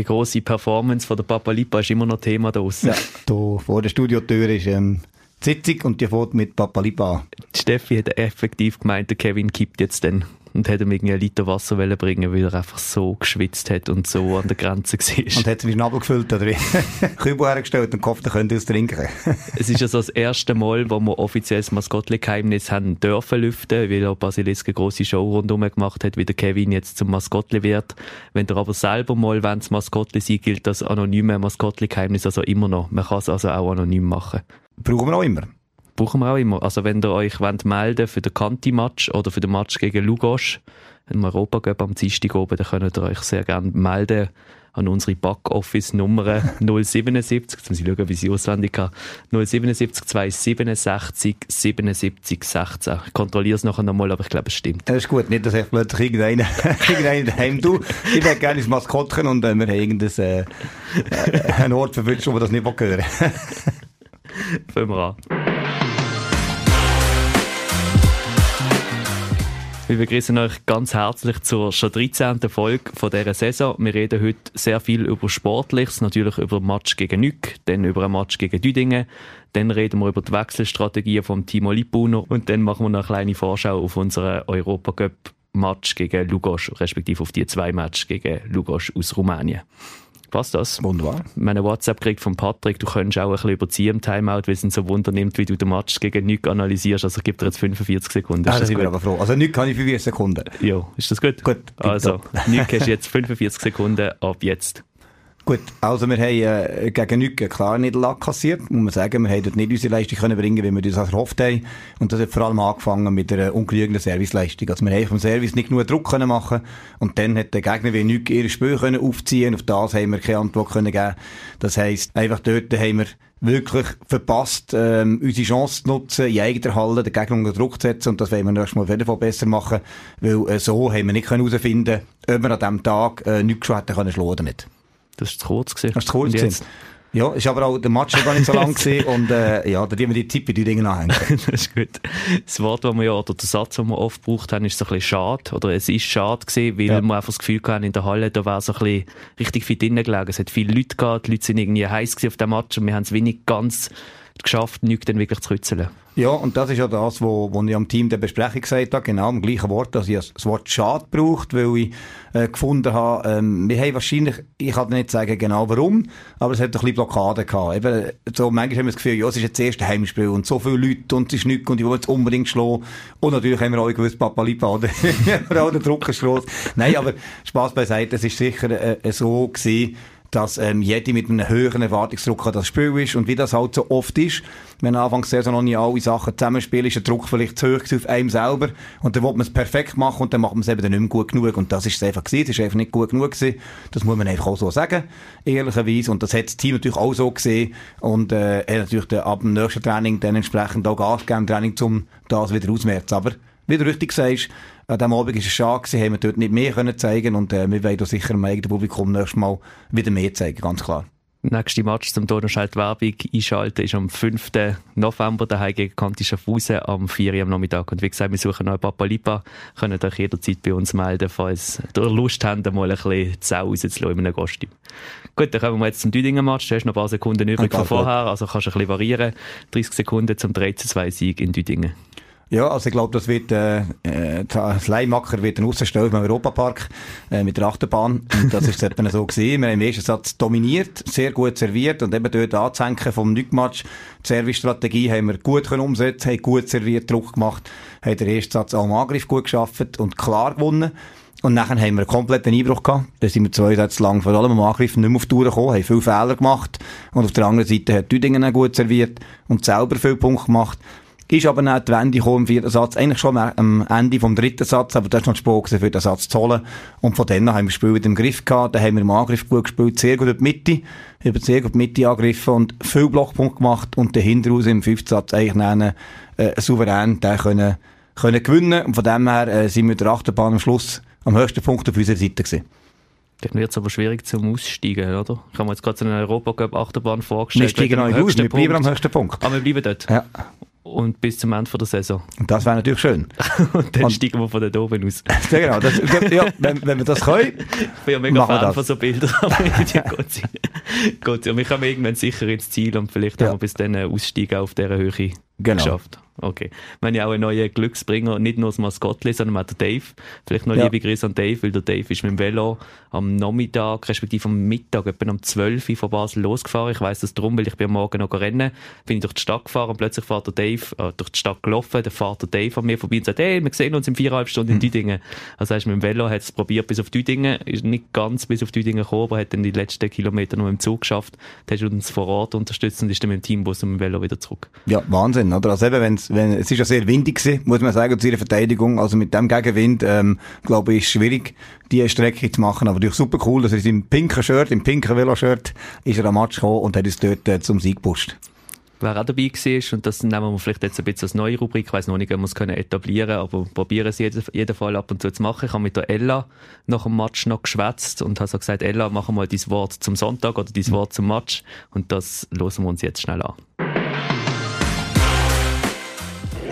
die große Performance von der Papa Lipa ist immer noch Thema da draussen. Ja, da vor der Studiotür ist ähm, die Sitzung und die fährt mit Papa Lipa an. Steffi hat effektiv gemeint, der Kevin kippt jetzt dann und hätte ihm irgendwie einen Liter Wasser bringen weil er einfach so geschwitzt hat und so an der Grenze war. Und hat sich Schnabel gefüllt oder wie? Kübel hergestellt und gehofft, er könnte aus trinken. es ist ja so das erste Mal, wo wir offiziell das Maskottli-Geheimnis haben dürfen lüften, weil auch Basilisk eine grosse Show rundherum gemacht hat, wie der Kevin jetzt zum Maskottli wird. Wenn er aber selber mal, wenn es Maskottli sein, gilt das anonyme Maskottli-Geheimnis also immer noch. Man kann es also auch anonym machen. Brauchen wir auch immer brauchen wir auch immer. Also wenn ihr euch wollt melden für den Kanti-Match oder für den Match gegen Lugos im Europacup am Dienstag oben, dann könnt ihr euch sehr gerne melden an unsere Backoffice-Nummer 077, jetzt muss ich schauen, wie sie auswendig kann, 077 267 77 16. Ich kontrolliere es nachher nochmal, aber ich glaube, es stimmt. Das ist gut, nicht, dass ich plötzlich irgendeiner, irgendeiner daheim du, ich wäre gerne ins Maskottchen und äh, wir haben irgendeinen äh, äh, Ort verwünscht, wo wir das nicht hören Fangen wir an. Wir begrüßen euch ganz herzlich zur schon 13. Folge von dieser Saison. Wir reden heute sehr viel über Sportliches, natürlich über den Match gegen Nück, dann über einen Match gegen Düdingen, dann reden wir über die Wechselstrategie vom Timo Lippuner und dann machen wir noch eine kleine Vorschau auf unseren Europacup Match gegen Lugos, respektive auf die zwei Matches gegen Lugos aus Rumänien. Passt das? Wunderbar. Meine WhatsApp kriegt von Patrick, du könntest auch ein bisschen überziehen im Timeout, weil es ihn so Wunder nimmt, wie du den Match gegen Nick analysierst. Also ich gebe dir jetzt 45 Sekunden. Ah, das ich bin aber froh. Also Nick kann ich für 40 Sekunden. Ja, ist das gut? Gut. Also, Nick hast jetzt 45 Sekunden ab jetzt. Gut, also wir haben äh, gegen nichts klar Niederlage kassiert, muss man sagen. Wir haben dort nicht unsere Leistung können bringen, wie wir das erhofft haben. Und das hat vor allem angefangen mit einer ungenügenden Serviceleistung. Also wir haben vom Service nicht genug Druck können machen und dann hat der Gegner wie nichts ihre Spiel können aufziehen. Auf das haben wir keine Antwort können geben. Das heisst, einfach dort haben wir wirklich verpasst, ähm, unsere Chance zu nutzen, in eigener Halle den Gegner unter Druck zu setzen. Und das wollen wir nächstes Mal auf besser machen, weil äh, so haben wir nicht herausfinden können, ob wir an diesem Tag äh, nichts schon hätten können oder nicht. Das ist zu kurz gewesen. Das ist zu kurz gewesen. Ja, ist aber auch der Match gar nicht so lang gewesen und äh, ja, da wir die Tippe die Dinge anhängen. das ist gut. Das Wort, das wir ja, oder der Satz, den wir oft gebraucht haben, ist so ein bisschen schade, oder es ist schade gewesen, weil ja. wir einfach das Gefühl hatten, in der Halle, da war so ein bisschen richtig viel drinnen gelegen. Es hat viele Leute gehabt, die Leute sind irgendwie heiß auf dem Match und wir haben es wenig ganz geschafft, nichts dann wirklich zu rützeln. Ja, und das ist ja das, wo, wo ich am Team der Besprechung gesagt habe, genau im gleichen Wort, dass ich das Wort Schade braucht, weil ich äh, gefunden habe, ähm, wir haben wahrscheinlich, ich kann nicht sagen genau warum, aber es hat ein bisschen Blockade gehabt. Eben, so, manchmal haben wir das Gefühl, ja, es ist jetzt das erste Heimspiel und so viele Leute und es ist nichts und die wollen jetzt unbedingt schlagen. Und natürlich haben wir auch gewusst, Papa Lipa, oder? wir auch den Druck ist gross. Nein, aber Spaß beiseite, es ist sicher äh, so gewesen, dass ähm, jeder mit einem höheren Erwartungsdruck an das Spiel ist. Und wie das halt so oft ist, wenn anfangs sehr so noch nicht alle Sachen zusammenspielen, ist der Druck vielleicht zu hoch auf einem selber. Und dann will man es perfekt machen und dann macht man es eben dann nicht mehr gut genug. Und das ist es einfach gewesen. Das ist einfach nicht gut genug gewesen. Das muss man einfach auch so sagen, ehrlicherweise. Und das hat das Team natürlich auch so gesehen. Und äh, er hat natürlich dann ab dem nächsten Training dann entsprechend auch Gas gegeben, Training, um das wieder auszumerzen. Aber wie du richtig sagst, an diesem Abend war es schade, gewesen, haben wir dort nicht mehr können zeigen und äh, wir wollen sicher im eigenen Publikum nächstes Mal wieder mehr zeigen, ganz klar. Nächste Match zum Donauschalt Werbung einschalten ist am 5. November daheim gegen Kanti Schaffhausen am 4. Uhr am Nachmittag. Und wie gesagt, wir suchen noch Papa Lipa. Könnt euch jederzeit bei uns melden, falls ihr Lust habt, mal ein bisschen Zau rauszulassen in einem Kostüm. Gut, dann kommen wir jetzt zum Düdingen Match. Du hast noch ein paar Sekunden übrig von vorher, also kannst du ein bisschen variieren. 30 Sekunden zum 13-2 Sieg in Düdingen. Ja, also ich glaube, das wird, äh, äh das Leihmacher wird ein Aussenstell im Europapark, äh, mit der Achterbahn. Und das ist etwa so gewesen. Wir haben im ersten Satz dominiert, sehr gut serviert und eben dort anzuhängen vom Nückmatch. Die Service-Strategie haben wir gut können umsetzen, haben gut serviert, Druck gemacht, haben den ersten Satz auch im Angriff gut geschafft und klar gewonnen. Und nachher haben wir einen kompletten Einbruch gehabt. Da sind wir zwei Sätze lang vor allem am Angriff nicht mehr auf die Tour gekommen, haben viele Fehler gemacht. Und auf der anderen Seite hat Düdingen gut serviert und selber viele Punkte gemacht. Ist aber nicht die Wende gekommen im vierten Satz. Eigentlich schon am Ende vom dritten Satz, aber das ist noch Spur für den Satz zu holen. Und von dann haben wir das Spiel wieder im Griff gehabt. Dann haben wir im Angriff gut gespielt, sehr gut in die Mitte, über sehr gut die Mitte angegriffen und viel Blockpunkt gemacht und dahinter raus im fünften Satz eigentlich nennen, äh, souverän den können, können gewinnen. Und von dem her äh, sind wir der Achterbahn am Schluss am höchsten Punkt auf unserer Seite gewesen. Dann wird es aber schwierig zum Aussteigen, oder? Ich habe mir jetzt gerade so eine Europacup-Achterbahn vorgestellt. Wir steigen noch aus, wir bleiben am höchsten Punkt. Aber ah, wir bleiben dort? Ja. Und bis zum Ende der Saison. Und das wäre natürlich schön. und dann und, steigen wir von da oben aus. genau, das, ja, wenn, wenn wir das können, ich bin ja mega Fan von so Bildern. ja, Gott, Gott, wir kommen irgendwann sicher ins Ziel und vielleicht ja. haben wir bis dann Aussteigen auf dieser Höhe genau. geschafft. Okay. Haben ja auch einen neuen Glücksbringer, nicht nur das Maskottli, sondern auch der Dave. Vielleicht noch ja. liebe Grüße an Dave, weil der Dave ist mit dem Velo am Nachmittag, respektive am Mittag, etwa um 12 Uhr von Basel losgefahren. Ich weiss das drum, weil ich bin am Morgen noch rennen, bin ich durch die Stadt gefahren und plötzlich fährt der Dave, äh, durch die Stadt gelaufen, der Dave an mir vorbei und sagt, hey, wir sehen uns in viereinhalb Stunden in mhm. Düdingen. Also heißt, mit dem Velo hat es probiert bis auf Düdingen, ist nicht ganz bis auf Düdingen gekommen, aber hat dann die letzten Kilometer noch im Zug geschafft. Der hat uns vor Ort unterstützt und ist dann mit dem Teambus und mit dem Velo wieder zurück. Ja, Wahnsinn, oder? Also eben, wenn's, wenn, es ist ja sehr windig gewesen, muss man sagen, zu ihrer Verteidigung. Also mit dem Gegenwind, ähm, glaube ich, ist schwierig, die Strecke zu machen. Aber natürlich super cool, dass er im pinken Shirt, im pinken Velo-Shirt, ist er am Match gekommen und hat uns dort äh, zum Sieg gepusht wer auch dabei war. Und das nehmen wir vielleicht jetzt ein bisschen als neue Rubrik. Ich weiss noch nicht, ob wir es können etablieren aber probieren es jeden, jeden Fall ab und zu zu machen. Ich habe mit der Ella nach dem Match noch geschwätzt und habe so gesagt, Ella, mach mal dein Wort zum Sonntag oder dein Wort zum Match. Und das hören wir uns jetzt schnell an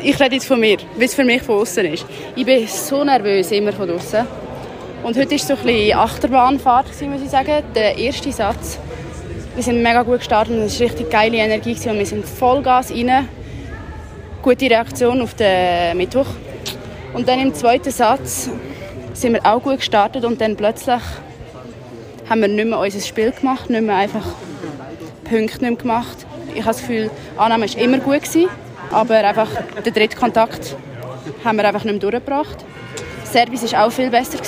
ich rede jetzt von mir, wie es für mich von außen ist. Ich bin so nervös immer von außen. Und heute war so ein bisschen Achterbahnfahrt, muss ich sagen. Der erste Satz. Wir sind mega gut gestartet und es war richtig geile Energie und wir sind Vollgas rein. Gute Reaktion auf den Mittwoch. Und dann im zweiten Satz sind wir auch gut gestartet und dann plötzlich haben wir nicht mehr unser Spiel gemacht, nicht mehr einfach Punkte nicht mehr gemacht. Ich habe das Gefühl, Annahme war immer gut. Gewesen. Aber einfach den dritten Kontakt haben wir einfach nicht mehr durchgebracht. Service war auch viel besser,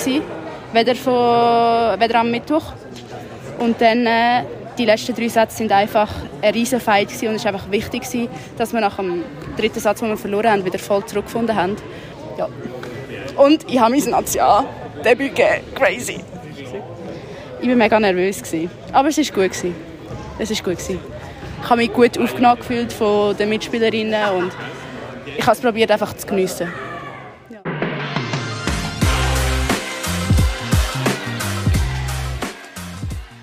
weder, von, weder am Mittwoch. Und dann äh, die letzten drei Sätze sind einfach ein riesen Fight gewesen, und es war einfach wichtig, gewesen, dass wir nach dem dritten Satz, den wir verloren haben, wieder voll zurückgefunden haben. Ja. Und ich habe mein National-Debüt gegeben. Crazy. Ich war mega nervös. Gewesen. Aber es war gut. Gewesen. Es war gut. Gewesen ich habe mich gut aufgenommen gefühlt von den Mitspielerinnen und ich habe es probiert einfach zu geniessen.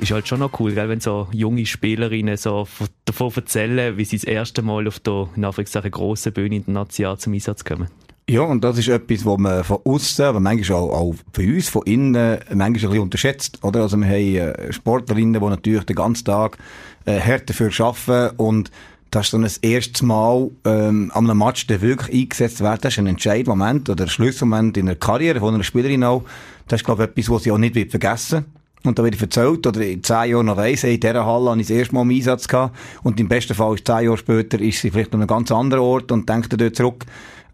ist halt schon noch cool, gell, wenn so junge Spielerinnen so davon erzählen, wie sie das erste Mal auf der, in grossen Bühne in der National zum Einsatz kommen. Ja, und das ist etwas, was man von außen, aber manchmal auch, auch für uns, von innen, manchmal ein bisschen unterschätzt, oder? Also wir haben äh, Sportlerinnen, die natürlich den ganzen Tag äh, hart dafür arbeiten und das ist dann das erste Mal ähm, an einem Match, der wirklich eingesetzt wird. Das ist ein Entscheidmoment oder ein Schlüsselmoment in der Karriere von einer Spielerin auch. Das ist, glaube ich, etwas, was sie auch nicht wird vergessen und da wird erzählt, oder in zehn Jahren noch weiss, in dieser Halle habe ich das erste Mal im Einsatz gehabt. Und im besten Fall ist zehn Jahre später, ist sie vielleicht an einem ganz anderen Ort und denkt dort zurück.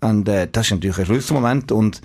Und äh, das ist natürlich ein Schlüsselmoment. Und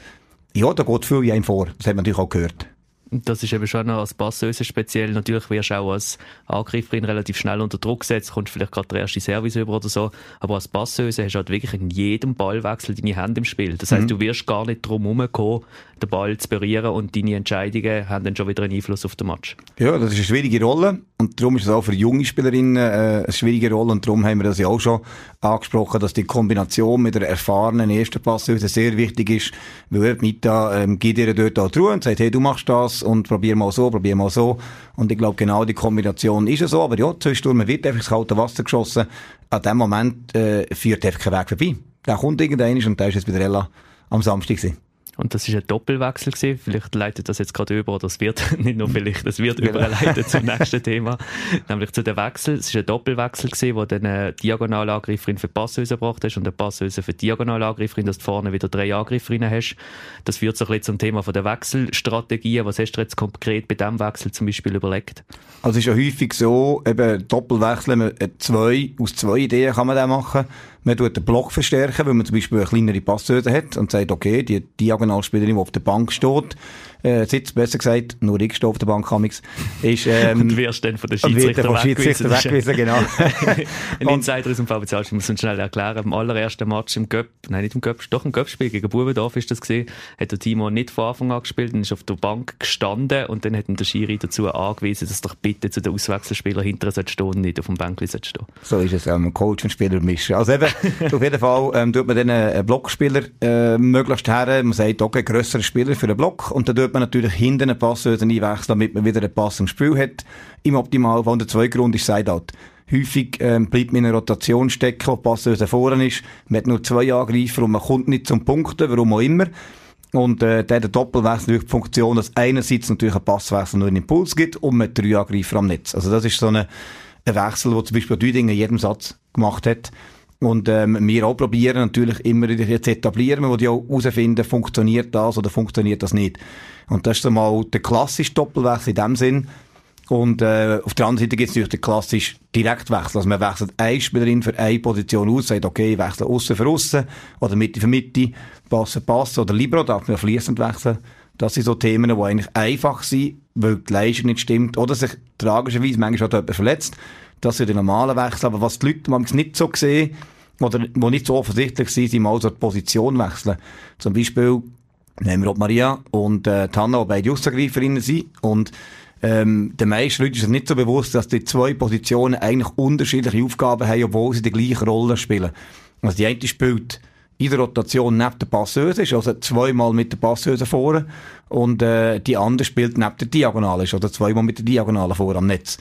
ja, da geht viel einem vor. Das hat man natürlich auch gehört. Das ist eben schon noch als Passeuse speziell. Natürlich wirst du auch als Angreiferin relativ schnell unter Druck gesetzt, kommst vielleicht gerade der erste Service über oder so. Aber als Passeuse hast du halt wirklich in jedem Ballwechsel deine Hände im Spiel. Das heißt, mhm. du wirst gar nicht drum herumkommen, den Ball zu berühren und deine Entscheidungen haben dann schon wieder einen Einfluss auf den Match. Ja, das ist eine schwierige Rolle und darum ist es auch für junge Spielerinnen äh, eine schwierige Rolle und darum haben wir das ja auch schon angesprochen, dass die Kombination mit der erfahrenen ersten Passeuse sehr wichtig ist, weil Mita ähm, gibt ihr dort auch die Ruhe und sagt, hey, du machst das und probier mal so, probier mal so und ich glaube genau die Kombination ist es so, aber ja, zwischendurch wird einfach ins kalte Wasser geschossen, an dem Moment äh, führt einfach kein Weg vorbei. Da kommt irgendeiner und da ist jetzt wieder Ella am Samstag gewesen. Und das ist ein Doppelwechsel gewesen. Vielleicht leitet das jetzt gerade über, oder es wird, nicht nur vielleicht, es wird überleitet zum nächsten Thema. Nämlich zu dem Wechsel. Es ist ein Doppelwechsel gewesen, wo dann eine Diagonalangreiferin für Passhäuser gebracht hast und eine Passhäuser für Diagonalangreiferin, dass du vorne wieder drei Angreiferinnen hast. Das führt so ein bisschen zum Thema von der Wechselstrategie. Was hast du jetzt konkret bei diesem Wechsel zum Beispiel überlegt? Also es ist ja häufig so, eben Doppelwechsel, zwei, aus zwei Ideen kann man das machen. Man tut den Block verstärken, weil man zum Beispiel eine kleinere Passhöhe hat und sagt, okay, die Diagonalspielerin, die auf der Bank steht, äh, sitzt, besser gesagt, nur ich stehe auf der Bank amix, ist, ähm, Und wirst dann von der Schiedsrichter weggewiesen. weggewiesen genau. Ein Insider aus dem VBC, ich muss uns schnell erklären, im allerersten Match im Göpp, nein, nicht im Göpp, doch im Göpp-Spiel gegen Bubendorf ist das gesehen, hat der Timo nicht von Anfang an gespielt und ist auf der Bank gestanden und dann hat ihn der Schiri dazu angewiesen, dass doch bitte zu den Auswechselspielern hinterher stehen und nicht auf dem Bänkli stehen. So ist es, ähm, Coach und Spieler mischen. Also eben, auf jeden Fall, ähm, tut man dann einen Blockspieler, äh, möglichst her, man sagt, okay, grösserer Spieler für den Block und dann tut man natürlich hinten einen Pass einwechseln, damit man wieder einen Pass im Spiel hat. Im Optimalfall. Und der zweite Grund ist Sideout. Häufig ähm, bleibt man in einer Rotation stecken, wo Passhöse vorne ist. Man hat nur zwei Angreifer und man kommt nicht zum Punkten, warum auch immer. Und äh, der, der Doppelwechsel durch die Funktion, dass einerseits natürlich ein Passwechsel nur einen Impuls gibt und man drei Angreifer am Netz. Also das ist so eine, ein Wechsel, den zum Beispiel Düding in jedem Satz gemacht hat. Und ähm, wir auch probieren natürlich immer zu etablieren, wo die auch herausfinden, funktioniert das oder funktioniert das nicht. Und das ist so mal der klassische Doppelwechsel in dem Sinn, und äh, auf der anderen Seite gibt es natürlich den klassischen Direktwechsel. Also man wechselt eine Spielerin für eine Position aus, sagt, okay, ich wechsle außen für außen oder Mitte für Mitte, Pass für Pass oder Libero, darf man fließend wechseln. Das sind so Themen, die eigentlich einfach sind, weil die Leistung nicht stimmt oder sich tragischerweise manchmal auch jemand verletzt. Das sind die normalen Wechsel. Aber was die Leute manchmal nicht so sehen, oder wo nicht so offensichtlich sind, sind mal so die Position wechseln. Zum Beispiel nehmen wir Maria und äh, Tanna, die beide Aussagreiferinnen sind und ähm, den meisten Leuten ist es nicht so bewusst, dass die zwei Positionen eigentlich unterschiedliche Aufgaben haben, obwohl sie die gleiche Rolle spielen. Also die eine spielt in der Rotation neben der Passeuse, ist also zweimal mit der Passeuse vorne und äh, die andere spielt neben der Diagonale, ist also zweimal mit der Diagonale vor am Netz.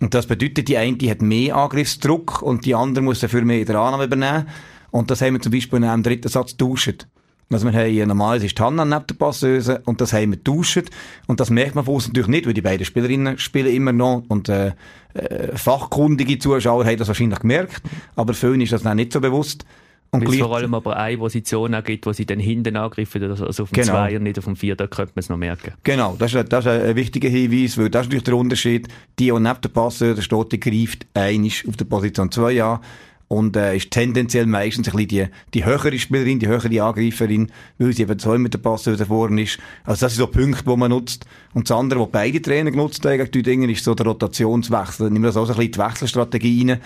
Und das bedeutet, die eine hat mehr Angriffsdruck und die andere muss dafür mehr in der Annahme übernehmen. Und das haben wir zum Beispiel in einem dritten Satz getauscht. Also wir haben normal ist Hanna neben der Passeuse und das haben wir getauscht. Und das merkt man von uns natürlich nicht, weil die beiden Spielerinnen spielen immer noch und äh, äh, fachkundige Zuschauer haben das wahrscheinlich gemerkt, aber vielen ist das noch nicht so bewusst. Und Weil es vor allem aber eine Position auch gibt, wo sie dann hinten angreifen, also auf dem genau. Zweier, nicht auf dem Vier, da könnte man es noch merken. Genau, das ist, das ist ein wichtiger Hinweis, weil das ist natürlich der Unterschied. Die, die neben der Passeuse steht, die greift einig auf der Position 2 an und äh, ist tendenziell meistens ein bisschen die, die höhere Spielerin, die höhere Angreiferin, weil sie eben so mit der Pass vorne ist. Also das sind so Punkte, die man nutzt. Und das andere, was beide Trainer genutzt haben gegen die Dinge, ist so der Rotationswechsel. Wir das auch so ein bisschen die Wechselstrategie rein.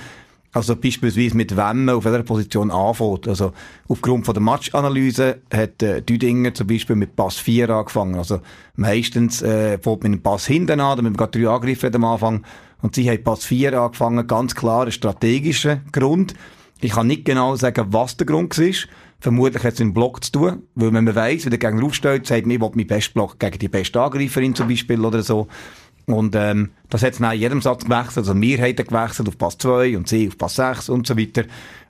Also beispielsweise mit wem man auf welcher Position anfängt. Also aufgrund von der Matchanalyse hat äh, Düdinger zum Beispiel mit Pass 4 angefangen. Also meistens äh, fängt man mit Pass hinten an, damit man gerade drei Angriffe am Anfang und sie haben Pass 4 angefangen, ganz klar ein strategischer Grund. Ich kann nicht genau sagen, was der Grund war. Vermutlich hat es mit dem Block zu tun, weil wenn man weiss, wie der Gegner aufsteht, sagt man, ich will meinen besten Block gegen die beste Angreiferin zum Beispiel oder so. Und ähm, das hat es in jedem Satz gewechselt. Also wir haben gewechselt auf Pass 2 und sie auf Pass 6 und so weiter.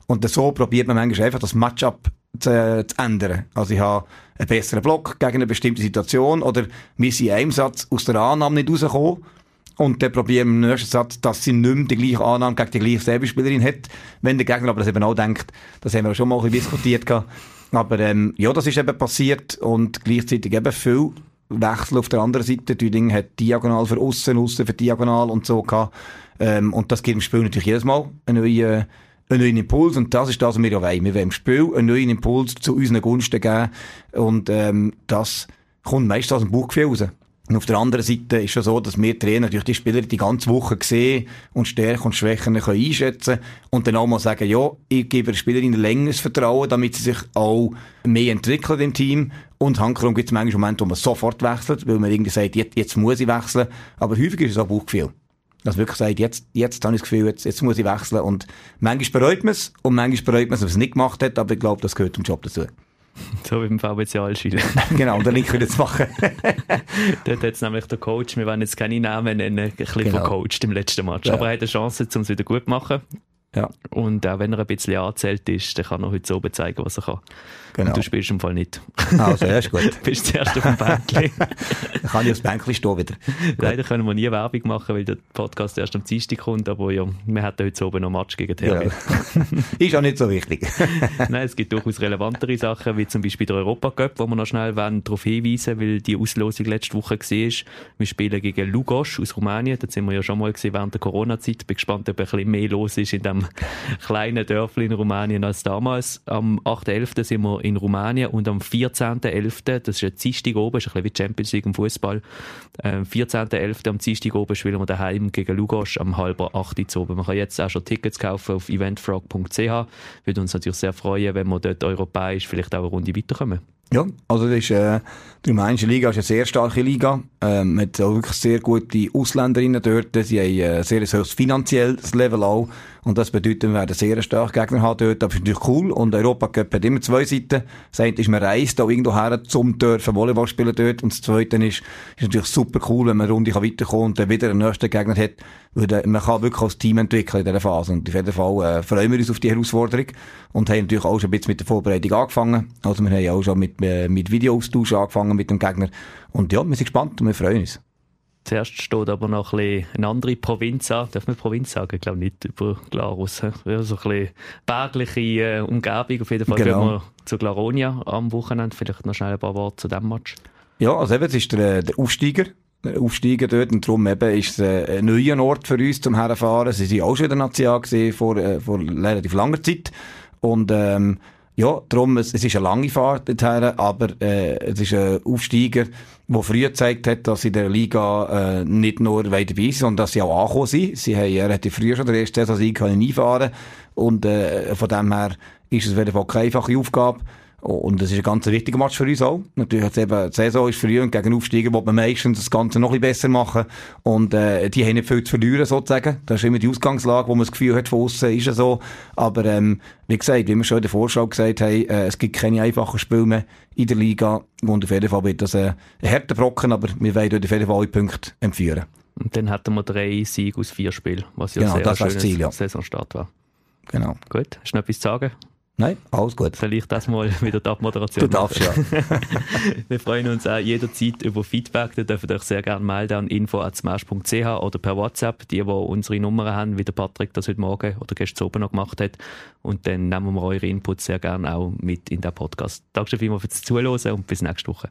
Und so probiert man manchmal einfach das Matchup zu, äh, zu ändern. Also ich habe einen besseren Block gegen eine bestimmte Situation oder wir sind in einem Satz aus der Annahme nicht rausgekommen und dann probieren wir im nächsten Satz, dass sie nicht mehr die gleiche Annahme gegen die gleiche Selbstspielerin hat. Wenn der Gegner aber das eben auch denkt, das haben wir schon mal ein bisschen diskutiert Aber ähm, ja, das ist eben passiert und gleichzeitig eben viel Wechsel auf der anderen Seite. Düding hat diagonal für außen, außen für diagonal und so gehabt. Ähm, und das gibt im Spiel natürlich jedes Mal einen neuen, einen neuen Impuls. Und das ist das, was wir ja wollen. Wir wollen im Spiel einen neuen Impuls zu unseren Gunsten geben. Und ähm, das kommt meistens aus dem Bauchgefühl raus. Und auf der anderen Seite ist es so, dass wir Trainer natürlich die Spieler die ganze Woche sehen und Stärken und Schwächen können und dann auch mal sagen, ja, ich gebe der Spielerin längeres Vertrauen, damit sie sich auch mehr entwickeln im Team. Und handkrumm gibt es manchmal Momente, wo man sofort wechselt, weil man irgendwie sagt, jetzt, jetzt muss ich wechseln. Aber häufig ist es auch Bauchgefühl. Dass wirklich sagt, jetzt, jetzt habe ich das Gefühl, jetzt, jetzt muss ich wechseln. Und manchmal bereut man es und manchmal bereut man es, wenn man es nicht gemacht hat, aber ich glaube, das gehört zum Job dazu. So wie beim VBC Allschwil. genau, den Link können jetzt machen. Dort hat es nämlich der Coach, wir wollen jetzt keine Namen nennen, ein bisschen genau. vercoacht im letzten Match. Ja. Aber er hat eine Chance, um es wieder gut zu machen. Ja. Und auch wenn er ein bisschen angezählt ist, dann kann er heute so zeigen, was er kann. Genau. Und du spielst im Fall nicht. Also, ja, ist gut. du bist zuerst auf dem Bänkchen. dann kann ich aufs Bänkchen stehen wieder. Leider können wir nie Werbung machen, weil der Podcast erst am Dienstag kommt, aber ja, wir hätten heute oben noch Match gegen Terbi. Ja. ist auch nicht so wichtig. Nein, es gibt durchaus relevantere Sachen, wie zum Beispiel der Europacup, wo wir noch schnell darauf hinweisen weil die Auslosung letzte Woche war. Wir spielen gegen Lugos aus Rumänien, da sind wir ja schon mal gesehen während der Corona-Zeit. Bin gespannt, ob ein bisschen mehr los ist in dem kleinen Dörfli in Rumänien als damals. Am 8.11. sind wir in Rumänien und am 14.11., das ist ein Dienstag oben, ist ein bisschen wie Champions League im Fußball, am 14.11. am Dienstag oben spielen wir daheim gegen Lugos am halber 8. Uhr oben. Man kann jetzt auch schon Tickets kaufen auf eventfrog.ch. Würde uns natürlich sehr freuen, wenn wir dort europäisch vielleicht auch eine Runde weiterkommen. Ja, also das ist, äh, die rumänische Liga ist eine sehr starke Liga. Ähm, man hat auch wirklich sehr gute Ausländerinnen dort. Sie haben ein sehr hohes finanzielles Level auch. Und das bedeutet, wir werden sehr starke Gegner haben dort. Aber es ist natürlich cool. Und Europa Cup hat immer zwei Seiten. Das eine ist, man reist auch irgendwo her zum dürfen Volleyball spielen dort. Und das zweite ist, ist natürlich super cool, wenn man eine Runde weiterkommen kann und dann wieder einen nächsten Gegner hat. Weil man kann wirklich als Team entwickeln in dieser Phase. Und auf jeden Fall äh, freuen wir uns auf die Herausforderung. Und haben natürlich auch schon ein bisschen mit der Vorbereitung angefangen. Also wir haben auch schon mit, äh, mit Videoaustausch angefangen mit dem Gegner. Und ja, wir sind gespannt und wir freuen uns. Zuerst steht aber noch ein eine andere Provinz an. Darf man Provinz sagen? Ich glaube nicht über Glarus. Ja, so ein bisschen bergliche äh, Umgebung. Auf jeden Fall genau. gehen wir zu Glaronia am Wochenende. Vielleicht noch schnell ein paar Worte zu dem Match. Ja, also eben, es ist der, der Aufsteiger. Der Aufsteiger dort. Und darum eben ist es äh, ein neuer Ort für uns zum Herfahren. Sie waren auch schon in der National vor, äh, vor relativ langer Zeit. Und, ähm, ja, darum, es, es ist eine lange Fahrt dorthin, aber äh, es ist ein Aufsteiger, der früher gezeigt hat, dass sie in der Liga äh, nicht nur weiter dabei sind, sondern dass sie auch angekommen sind. Sie haben relativ früh schon der erste Saison einfahren und äh, von dem her ist es auf jeden Fall keine einfache Aufgabe. Und das ist ein ganz wichtiger Match für uns auch. Natürlich jetzt eben, die Saison ist früh und gegen Aufsteiger will man meistens das Ganze noch ein bisschen besser machen. Und, äh, die haben nicht viel zu verlieren, sozusagen. Das ist immer die Ausgangslage, wo man das Gefühl hat, von außen ist es so. Aber, ähm, wie gesagt, wie wir schon in der Vorschau gesagt haben, äh, es gibt keine einfachen Spiele mehr in der Liga. Und auf jeden Fall wird das äh, ein harter Brocken, aber wir werden auf jeden Fall alle Punkte empführen. Und dann hatten wir drei Siege aus vier Spielen, was ja genau, sehr das schönes Ziel, ja. Saisonstart war. Genau. Gut, hast du noch etwas zu sagen? Nein, alles gut. Soll ich das mal wieder die Abmoderation Du darfst, ja. Wir freuen uns auch jederzeit über Feedback. Da dürft ihr euch sehr gerne melden an info.smash.ch oder per WhatsApp, die, die unsere Nummern haben, wie der Patrick das heute Morgen oder gestern oben noch gemacht hat. Und dann nehmen wir eure Inputs sehr gerne auch mit in den Podcast. Danke vielmals fürs Zuhören und bis nächste Woche.